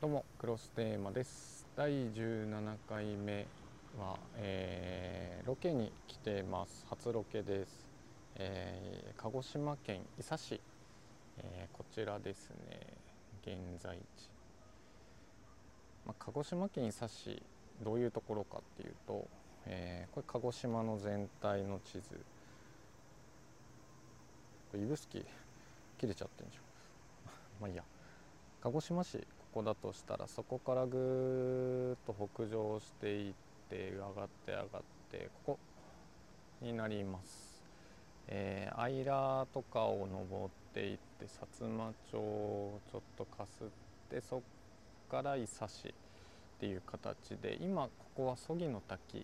どうもクロステーマです。第17回目は、えー、ロケに来てます。初ロケです、えー鹿児島県伊佐市、えーこちらですね。現在地、まあ、鹿児島県伊佐市どういうところかっていうと、えーこれ鹿児島の全体の地図。これ指宿切れちゃってんじゃん。まあいいや。鹿児島市ここだとしたらそこからぐーっと北上していって上がって上がってここになります、えー、相良とかを登っていって薩摩町をちょっとかすってそっから伊佐市っていう形で今ここは曽木の滝っ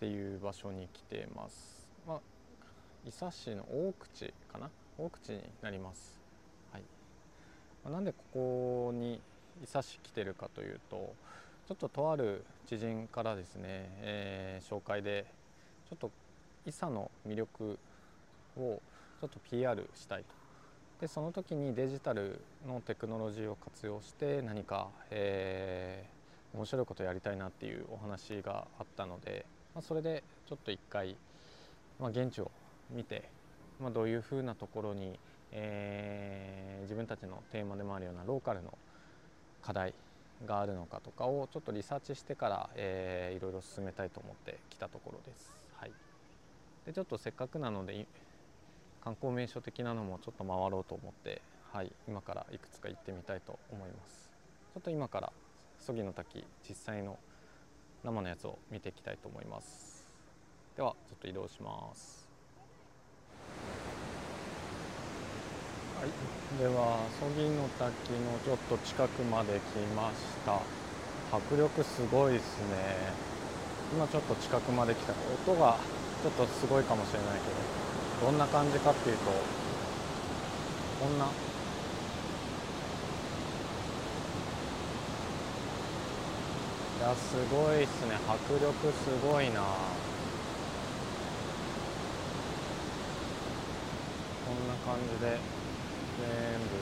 ていう場所に来ています、まあ、伊佐市の大口かな？大口になります。なんでここに伊佐市来てるかというとちょっととある知人からですね、えー紹介でちょっと伊佐の魅力をちょっと PR したいと。でその時にデジタルのテクノロジーを活用して何か、えー面白いことやりたいなっていうお話があったので、まあ、それでちょっと一回、まあ、現地を見て、まあ、どういうふうなところに、えー自分たちのテーマでもあるようなローカルの課題があるのかとかをちょっとリサーチしてから、えーいろいろ進めたいと思って来たところです。はい、でちょっとせっかくなので観光名所的なのもちょっと回ろうと思って、はい、今からいくつか行ってみたいと思います。ちょっと今から曽木の滝実際の生のやつを見ていきたいと思います。ではちょっと移動します。はい、では曽木の滝のちょっと近くまで来ました。迫力すごいですね。今ちょっと近くまで来た音がちょっとすごいかもしれないけどどんな感じかっていうとこんな。いやすごいっすね。迫力すごいな。こんな感じで。全部。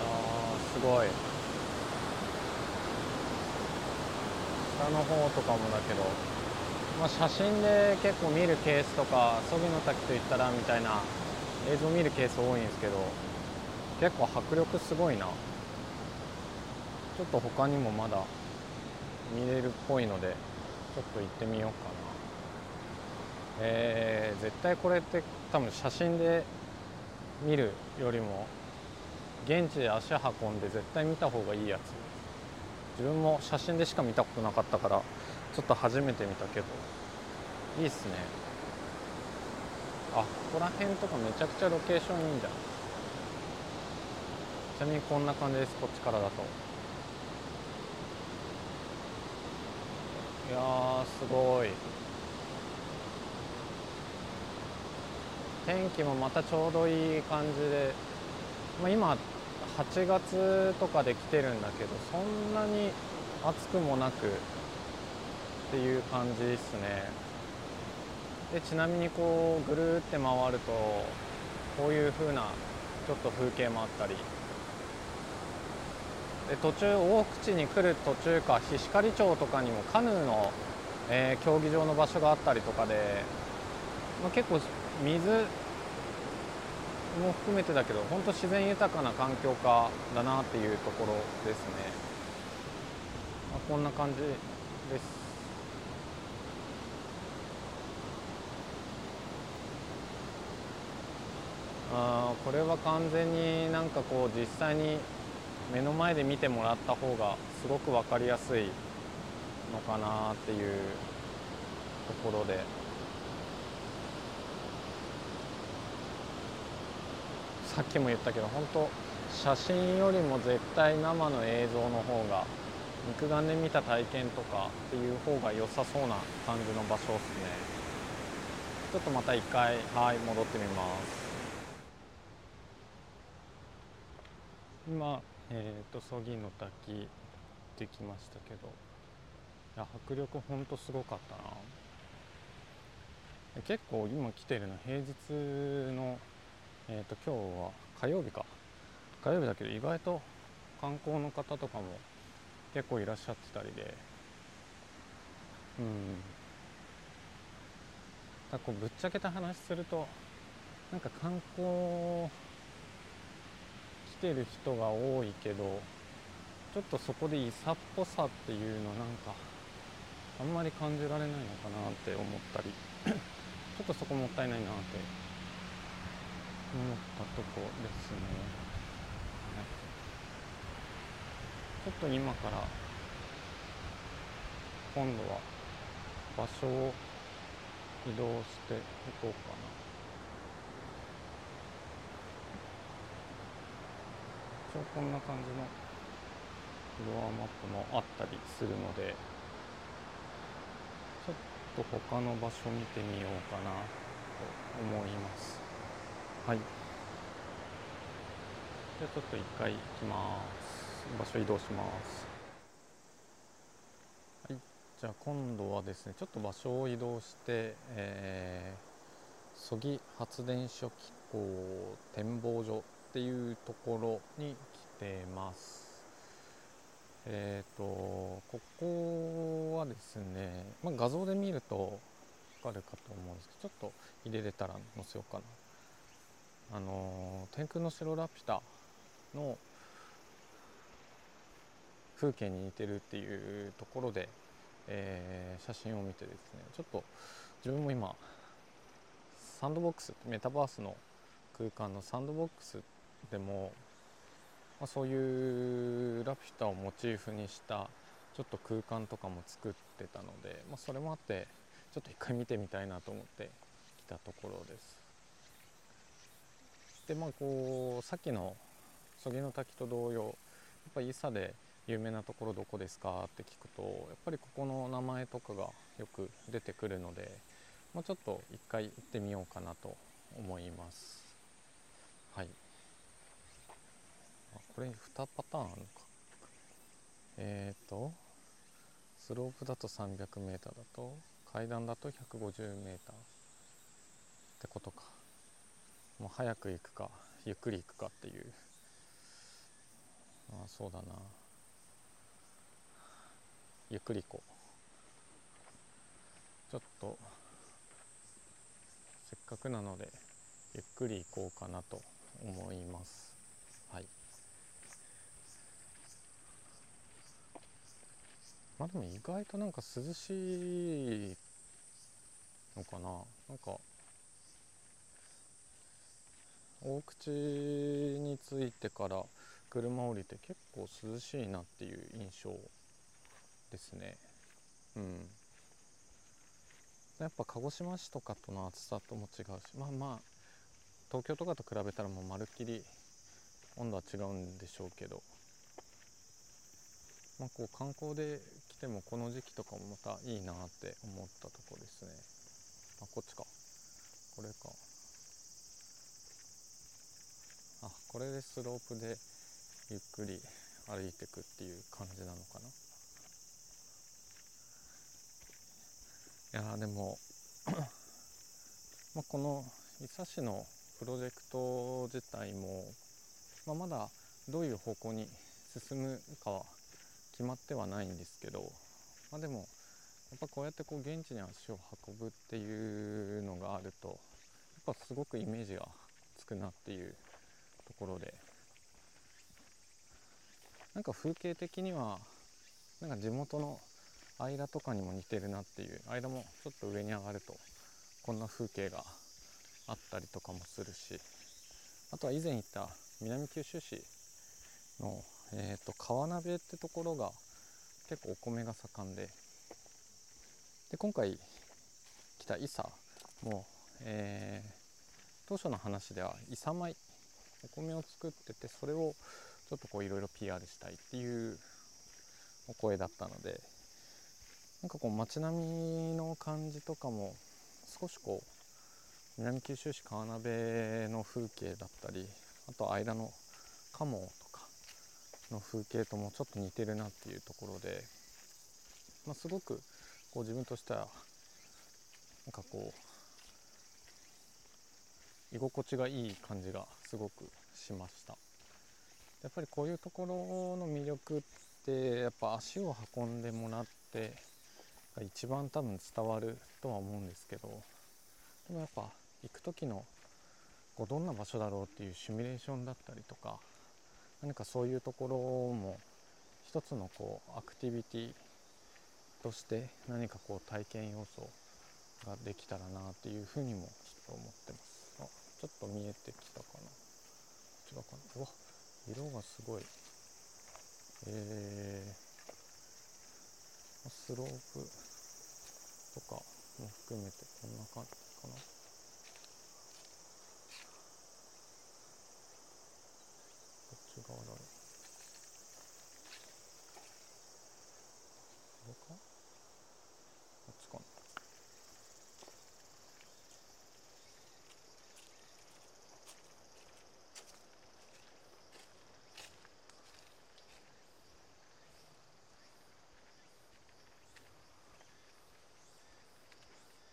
あーすごい。下の方とかもだけど、まあ、写真で結構見るケースとか曽木の滝といったらみたいな映像見るケース多いんですけど。結構迫力すごいな。ちょっと他にもまだ見れるっぽいのでちょっと行ってみようか。なえー絶対これって多分写真で見るよりも現地で足運んで絶対見た方がいいやつ。自分も写真でしか見たことなかったからちょっと初めて見たけど。いいっすね。あここら辺とかめちゃくちゃロケーションいいんじゃんちなみにこんな感じですこっちからだと。いやすごい。天気もまたちょうどいい感じで、まあ、今8月とかで来てるんだけどそんなに暑くもなくっていう感じですね。でちなみにこうぐるーって回るとこういう風なちょっと風景もあったり。で途中大口に来る途中か菱刈町とかにもカヌーの、えー競技場の場所があったりとかで、まあ、結構水も含めてだけど本当自然豊かな環境下だなっていうところですね、まあ、こんな感じです。あこれは完全になんかこう実際に目の前で見てもらった方がすごく分かりやすいのかなっていうところで。さっきも言ったけど本当写真よりも絶対生の映像の方が肉眼で見た体験とかっていう方が良さそうな感じの場所ですね。ちょっとまた一回はい戻ってみます。今えっ、と曽木の滝できましたけどいや迫力ほんとすごかったな。結構今来てるの平日のえーと、今日は火曜日か。火曜日だけど意外と観光の方とかも結構いらっしゃってたりで。うん。だこうぶっちゃけた話するとなんか観光来てる人が多いけどちょっとそこでいさっぽさっていうのなんかあんまり感じられないのかなって思ったり。ちょっとそこもったいないなって思ったとこですね、はい、ちょっと今から今度は場所を移動していこうかな。応こんな感じのフロアマップもあったりするのでちょっと他の場所見てみようかなと思います。はい。じゃあちょっと一回行きます。場所移動します。はい。じゃあ今度はですねちょっと場所を移動してえー、曽木発電所機構展望所っていうところに来てます。えっ、ー、とここはですね、まあ、画像で見るとわかるかと思うんですけどちょっと入れれたら載せようかな。あの天空の城ラピュタの風景に似てるっていうところで、えー、写真を見てですねちょっと自分も今サンドボックスメタバースの空間のサンドボックスでも、まあ、そういうラピュタをモチーフにしたちょっと空間とかも作ってたので、まあ、それもあってちょっと一回見てみたいなと思って来たところです。でまあこうさっきの曽木の滝と同様やっぱ伊佐で有名なところどこですか？って聞くとやっぱりここの名前とかがよく出てくるので、まあ、ちょっと一回行ってみようかなと思います。はい。これ2パターンあるのか。えっ、ー、とスロープだと 300m だと階段だと 150m ってことか。もう早く行くかゆっくり行くかっていう。ああそうだな。ゆっくり行こう。ちょっとせっかくなのでゆっくり行こうかなと思います。はい。まあでも意外となんか涼しいのかな。なんか大口に着いてから車降りて結構涼しいなっていう印象ですね。うん。やっぱ鹿児島市とかとの暑さとも違うしまあまあ東京とかと比べたらもうまるっきり温度は違うんでしょうけどまあこう観光で来てもこの時期とかもまたいいなって思ったとこですね。あこっちか。これか。あこれでスロープでゆっくり歩いてくっていう感じなのかな？いやでも まこの伊佐市のプロジェクト自体も、まあ、まだどういう方向に進むかは決まってはないんですけど、まあ、でもやっぱこうやってこう現地に足を運ぶっていうのがあるとやっぱすごくイメージがつくなっていうところで。なんか風景的にはなんか地元の間とかにも似てるなっていう間もちょっと上に上がるとこんな風景があったりとかもするし。あとは以前言った南九州市の、えーと、川鍋ってところが結構お米が盛んで。で今回来た伊佐も、えー、当初の話では伊佐米お米を作っててそれをちょっとこういろいろ PR したいっていうお声だったのでなんかこう街並みの感じとかも少しこう南九州市川辺の風景だったりあと間の鴨とかの風景ともちょっと似てるなっていうところで、まあ、すごくこう自分としてはなんかこう居心地がいい感じがすごくしました。やっぱりこういうところの魅力ってやっぱ足を運んでもらって一番多分伝わるとは思うんですけどでもやっぱ行く時のこうどんな場所だろうっていうシミュレーションだったりとか何かそういうところも一つのこうアクティビティとして何かこう体験要素ができたらなっていうふうにもちょっと思ってます。ちょっと見えてきたかな。違うかな。うわ色がすごい。えー、スロープとかも含めてこんな感じかな。こっち側だろうこれかこっちかな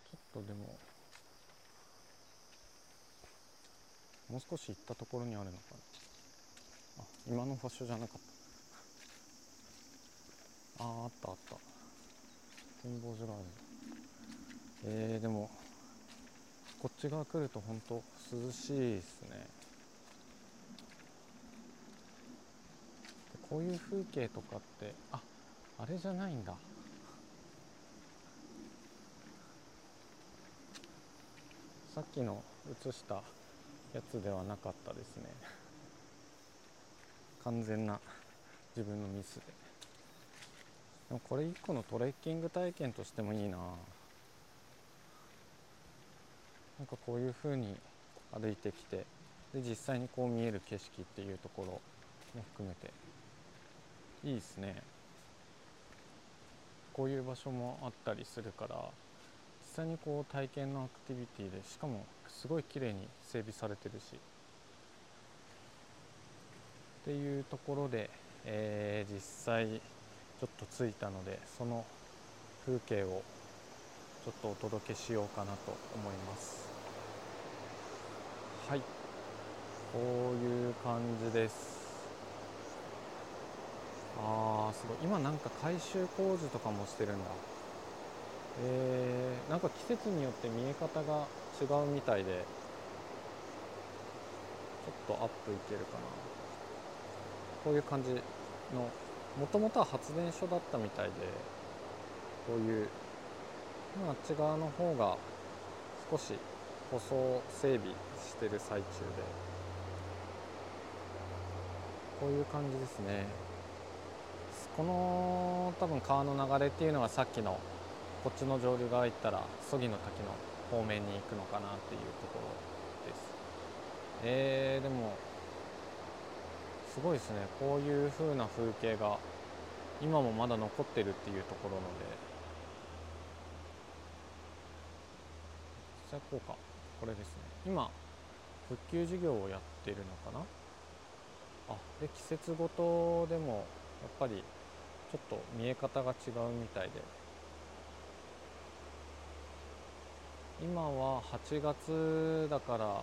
ちょっとでももう少し行ったところにあるのかな。あ今の場所じゃなかった。あーあったあった。展望所があるえー、でもこっち側来ると本当涼しいですね。こういう風景とかってああれじゃないんだ。さっきの写したやつではなかったですね。完全な自分のミスで。でもこれ一個のトレッキング体験としてもいいな。なんかこういう風に歩いてきてで実際にこう見える景色っていうところも含めて。いいですね。こういう場所もあったりするから。際にこう体験のアクティビティでしかもすごい綺麗に整備されてるし。っていうところで、えー実際ちょっと着いたのでその風景をちょっとお届けしようかなと思います。はい。こういう感じです。あーすごい。今なんか改修工事とかもしてるんだ。えー、なんか季節によって見え方が違うみたいでちょっとアップいけるかな。こういう感じのもともとは発電所だったみたいでこういうまああっち側の方が少し舗装整備してる最中でこういう感じですね。この多分川の流れっていうのがさっきのこっちの上流側行ったら曽木の滝の方面に行くのかなっていうところです。えー、でもすごいですね。こういう風な風景が今もまだ残ってるっていうところので。じゃあこうか。これですね。今復旧事業をやってるのかな？あで季節ごとでもやっぱりちょっと見え方が違うみたいで。今は8月だから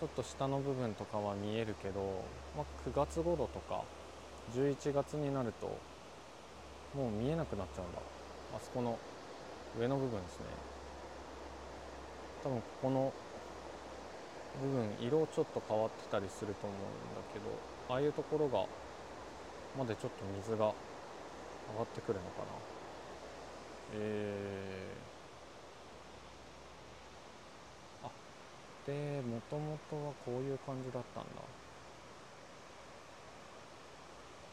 ちょっと下の部分とかは見えるけど、まあ、9月頃とか11月になるともう見えなくなっちゃうんだ。あそこの上の部分ですね。多分ここの部分色ちょっと変わってたりすると思うんだけどああいうところがまでちょっと水が上がってくるのかな。えー、でもともとはこういう感じだったんだ。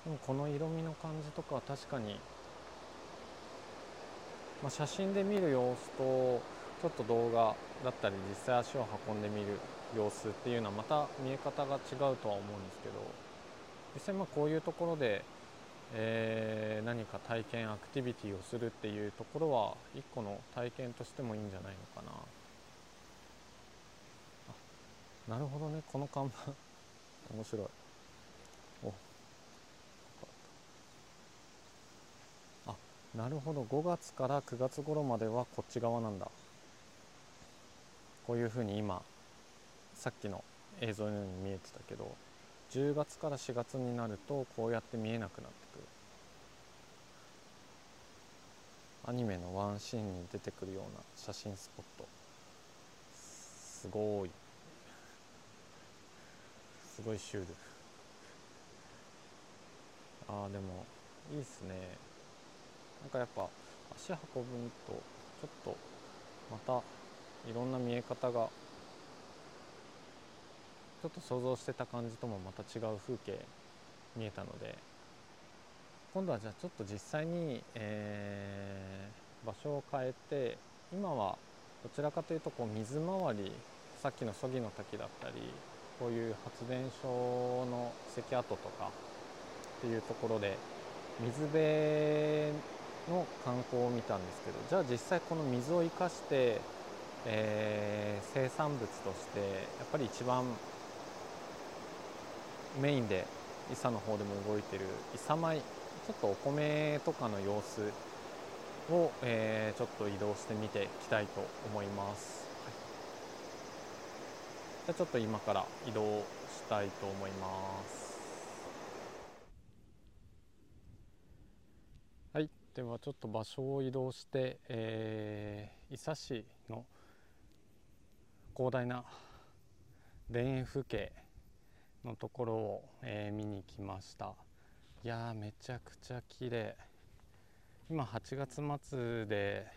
でもこの色味の感じとかは確かに、まあ、写真で見る様子とちょっと動画だったり実際足を運んでみる様子っていうのはまた見え方が違うとは思うんですけど実際まあこういうところで、えー何か体験アクティビティをするっていうところは一個の体験としてもいいんじゃないのかな。なるほどね。この看板。面白い。お。あなるほど。5月から9月頃まではこっち側なんだ。こういうふうに今さっきの映像のように見えてたけど10月から4月になるとこうやって見えなくなってくる。アニメのワンシーンに出てくるような写真スポット。すごい。すごいシュール。あーでもいいっすね。なんかやっぱ足運ぶとちょっとまたいろんな見え方がちょっと想像してた感じともまた違う風景見えたので今度はじゃあちょっと実際に、えー、場所を変えて今はどちらかというとこう水回りさっきの曽木の滝だったりこういう発電所の関跡とかっていうところで水辺の観光を見たんですけどじゃあ実際この水を生かして、えー、生産物としてやっぱり一番メインで伊佐の方でも動いてる伊佐米ちょっとお米とかの様子を、えー、ちょっと移動してみていきたいと思います、じゃあちょっと今から移動したいと思います。はい。ではちょっと場所を移動して、えー、伊佐市の広大な田園風景のところを、えー、見に来ました。いやめちゃくちゃ綺麗。今8月末で、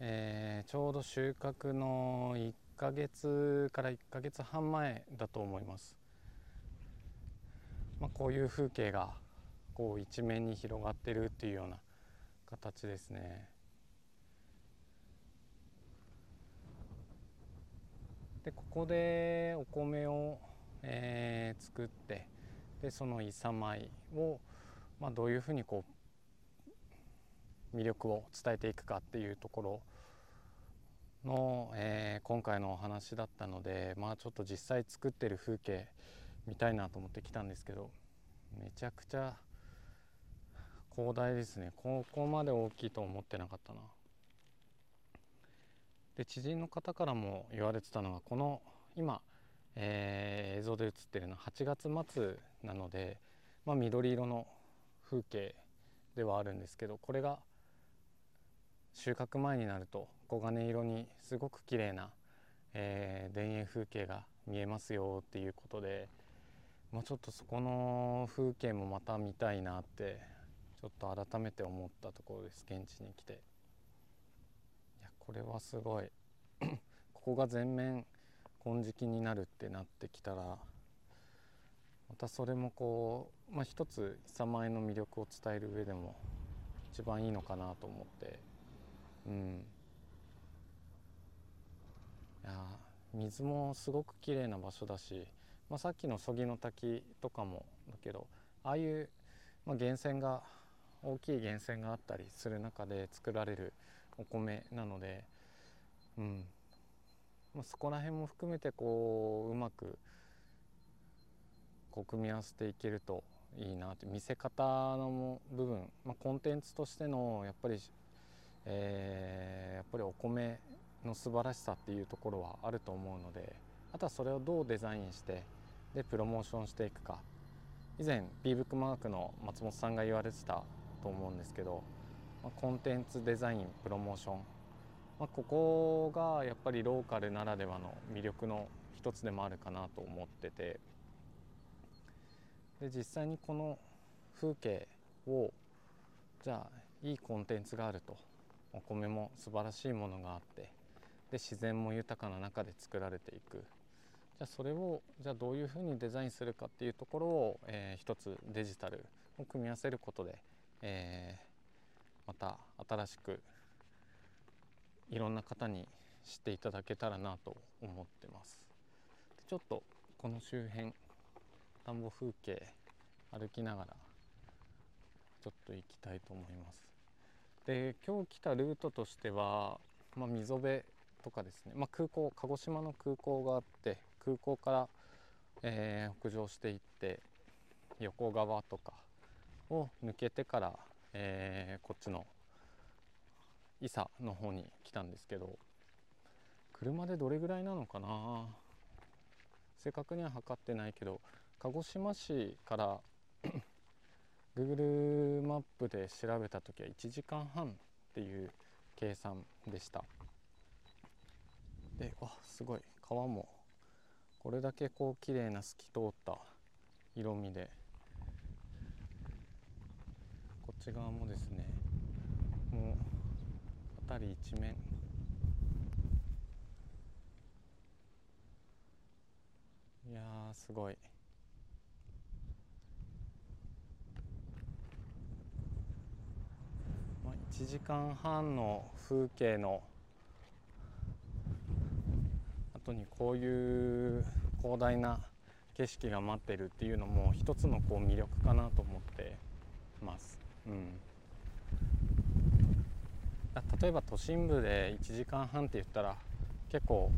えー、ちょうど収穫の1ヶ月から1ヶ月半前だと思います、まあ、こういう風景がこう一面に広がってるっていうような形ですね。でここでお米をえー、作ってでそのいさ米を、まあ、どういうふうにこう魅力を伝えていくかっていうところの、えー、今回のお話だったのでまあちょっと実際作ってる風景見たいなと思って来たんですけどめちゃくちゃ広大ですね。ここまで大きいと思ってなかったな。で知人の方からも言われてたのがこの今えー、映像で映ってるのは8月末なので、まあ、緑色の風景ではあるんですけどこれが収穫前になると黄金色にすごく綺麗な、えー、田園風景が見えますよっていうことで、まあ、ちょっとそこの風景もまた見たいなってちょっと改めて思ったところです現地に来て。いやこれはすごい。ここが全面金色になるってなってきたらまたそれもこう、まあ、一つ久米の魅力を伝える上でも一番いいのかなと思って。うん。いや水もすごく綺麗な場所だし、まあ、さっきの曽木の滝とかもだけどああいう、まあ、源泉が大きい源泉があったりする中で作られるお米なので、うん、まあ、そこら辺も含めてこううまくこう組み合わせていけるといいなって見せ方の部分、まあ、コンテンツとしてのやっぱり、えー、やっぱりお米の素晴らしさっていうところはあると思うのであとはそれをどうデザインしてでプロモーションしていくか。以前 b ブックマークの松本さんが言われてたと思うんですけど、まあ、コンテンツデザインプロモーション。まあ、ここがやっぱりローカルならではの魅力の一つでもあるかなと思ってて。で実際にこの風景をじゃあいいコンテンツがあると。お米も素晴らしいものがあってで自然も豊かな中で作られていく。じゃあそれをじゃあどういうふうにデザインするかっていうところを、えー、一つデジタルを組み合わせることで、えー、また新しくいろんな方に知っていただけたらなと思ってます。ちょっとこの周辺田んぼ風景歩きながらちょっと行きたいと思います。で今日来たルートとしては、まあ、溝辺とかですね、まあ、空港鹿児島の空港があって空港から、えー、北上していって横側とかを抜けてから、えー、こっちの伊佐の方に来たんですけど車でどれぐらいなのかな。正確には測ってないけど鹿児島市から Google マップで調べた時は1時間半っていう計算でした。でわすごい。川もこれだけこう綺麗な透き通った色味で。こっち側もですねもう辺り一面。いやすごい。まあ、1時間半の風景の後にこういう広大な景色が待ってるっていうのも一つのこう魅力かなと思ってます。うん例えば都心部で1時間半って言ったら結構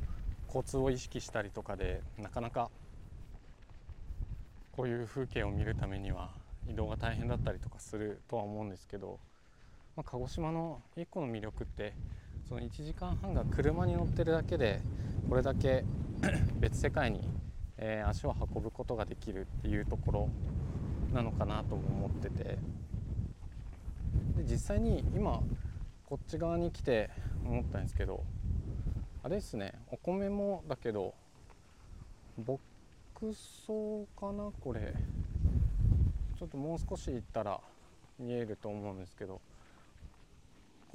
交通を意識したりとかでなかなかこういう風景を見るためには移動が大変だったりとかするとは思うんですけど、まあ、鹿児島の一個の魅力ってその1時間半が車に乗ってるだけでこれだけ 別世界に、えー、足を運ぶことができるっていうところなのかなとも思ってて。で実際に今こっち側に来て思ったんですけどあれですねお米もだけど牧草かなこれ。ちょっともう少し行ったら見えると思うんですけど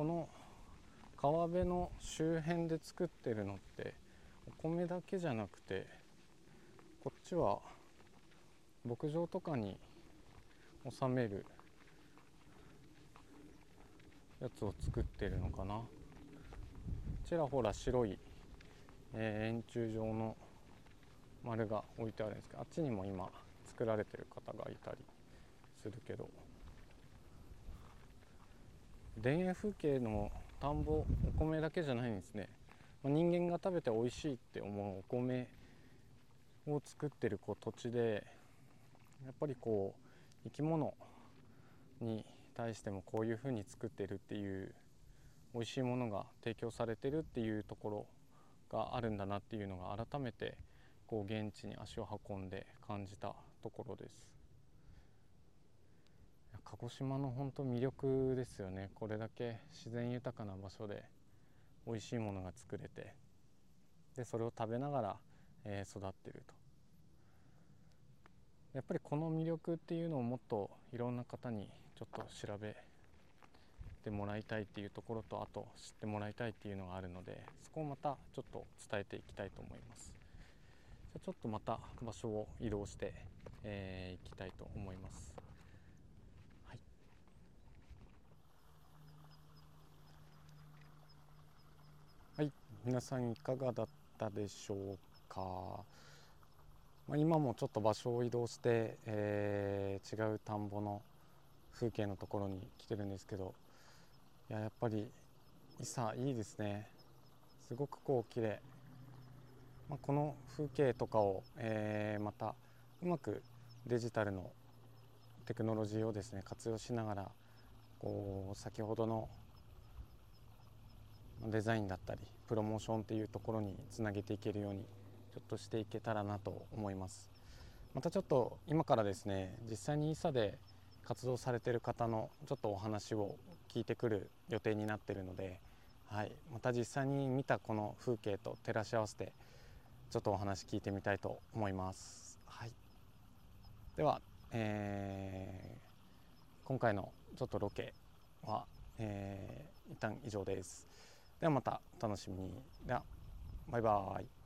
この川辺の周辺で作ってるのってお米だけじゃなくてこっちは牧場とかに収めるやつを作ってるのかな。ちらほら白い、えー、円柱状の丸が置いてあるんですけどあっちにも今作られてる方がいたりするけど。田園風景の田んぼお米だけじゃないんですね、まあ、人間が食べて美味しいって思うお米を作ってるこう土地でやっぱりこう生き物に対してもこういうふうに作ってるっていう美味しいものが提供されてるっていうところがあるんだなっていうのが改めてこう現地に足を運んで感じたところです。鹿児島の本当魅力ですよね。これだけ自然豊かな場所で美味しいものが作れてでそれを食べながら、えー、育ってると。やっぱりこの魅力っていうのをもっといろんな方にちょっと調べてもらいたいっていうところとあと知ってもらいたいっていうのがあるのでそこをまたちょっと伝えていきたいと思います。じゃちょっとまた場所を移動して、えー、いきたいと思いますはいはい皆さんいかがだったでしょうか？まあ、今もちょっと場所を移動して、えー、違う田んぼの風景のところに来てるんですけどいややっぱり伊佐いいですね。すごくこう綺麗、まあ、この風景とかを、えー、またうまくデジタルのテクノロジーをですね活用しながらこう先ほどのデザインだったりプロモーションっていうところにつなげていけるようにちょっとしていけたらなと思いますまたちょっと今からですね実際に伊佐で活動されてる方のちょっとお話を聞いてくる予定になってるので、はい、また実際に見たこの風景と照らし合わせてちょっとお話聞いてみたいと思います。はい、では、えー、今回のちょっとロケは、えー、一旦以上です。ではまたお楽しみに。ではバイバーイ。